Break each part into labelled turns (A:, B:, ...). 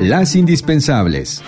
A: Las indispensables.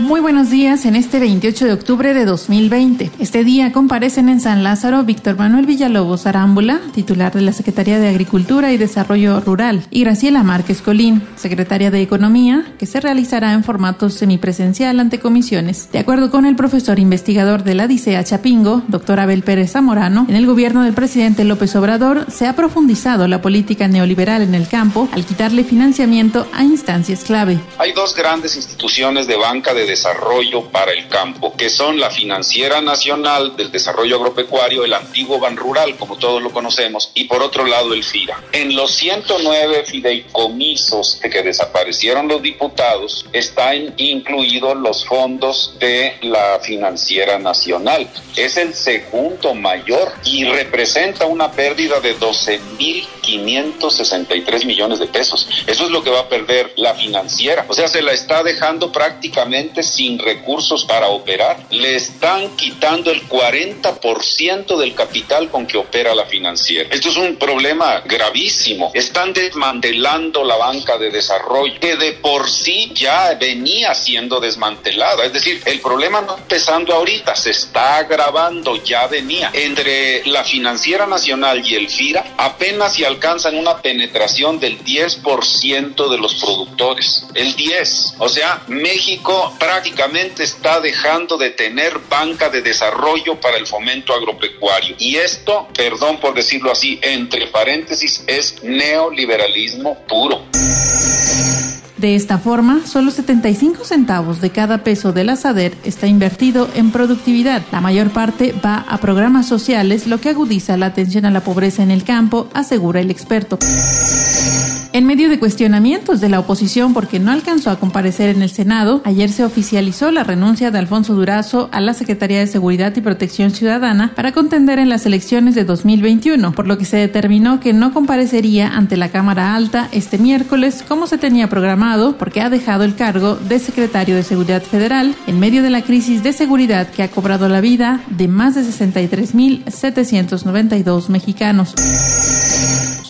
B: Muy buenos días en este 28 de octubre de 2020. Este día comparecen en San Lázaro Víctor Manuel Villalobos Arámbula, titular de la Secretaría de Agricultura y Desarrollo Rural, y Graciela Márquez Colín, secretaria de Economía, que se realizará en formato semipresencial ante comisiones. De acuerdo con el profesor investigador de la DICEA Chapingo, doctor Abel Pérez Zamorano, en el gobierno del presidente López Obrador se ha profundizado la política neoliberal en el campo al quitarle financiamiento a instancias clave.
C: Hay dos grandes instituciones de banca de desarrollo para el campo, que son la Financiera Nacional del Desarrollo Agropecuario, el antiguo Ban Rural, como todos lo conocemos, y por otro lado el FIRA. En los 109 fideicomisos de que desaparecieron los diputados están incluidos los fondos de la Financiera Nacional. Es el segundo mayor y representa una pérdida de 12.563 millones de pesos. Eso es lo que va a perder la financiera. O sea, se la está dejando prácticamente sin recursos para operar. Le están quitando el 40% del capital con que opera la financiera. Esto es un problema gravísimo. Están desmantelando la banca de desarrollo que de por sí ya venía siendo desmantelada. Es decir, el problema no empezando ahorita, se está agravando, ya venía. Entre la financiera nacional y el FIRA apenas se alcanzan una penetración del 10% de los productores. El 10. O sea, México prácticamente está dejando de tener banca de desarrollo para el fomento agropecuario. Y esto, perdón por decirlo así, entre paréntesis, es neoliberalismo puro.
B: De esta forma, solo 75 centavos de cada peso de la SADER está invertido en productividad. La mayor parte va a programas sociales, lo que agudiza la atención a la pobreza en el campo, asegura el experto. En medio de cuestionamientos de la oposición porque no alcanzó a comparecer en el Senado, ayer se oficializó la renuncia de Alfonso Durazo a la Secretaría de Seguridad y Protección Ciudadana para contender en las elecciones de 2021, por lo que se determinó que no comparecería ante la Cámara Alta este miércoles como se tenía programado porque ha dejado el cargo de secretario de Seguridad Federal en medio de la crisis de seguridad que ha cobrado la vida de más de 63.792 mexicanos.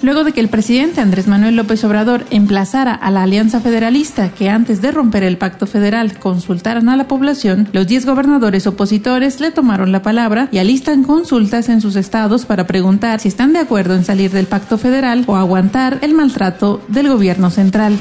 B: Luego de que el presidente Andrés Manuel López Obrador emplazara a la Alianza Federalista que antes de romper el pacto federal consultaran a la población, los 10 gobernadores opositores le tomaron la palabra y alistan consultas en sus estados para preguntar si están de acuerdo en salir del pacto federal o aguantar el maltrato del gobierno central.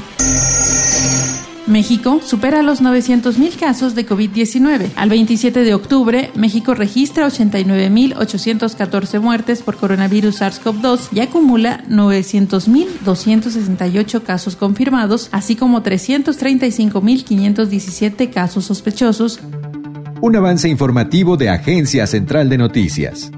B: México supera los 900.000 casos de COVID-19. Al 27 de octubre, México registra 89.814 muertes por coronavirus SARS-CoV-2 y acumula 900.268 casos confirmados, así como 335.517 casos sospechosos.
A: Un avance informativo de Agencia Central de Noticias.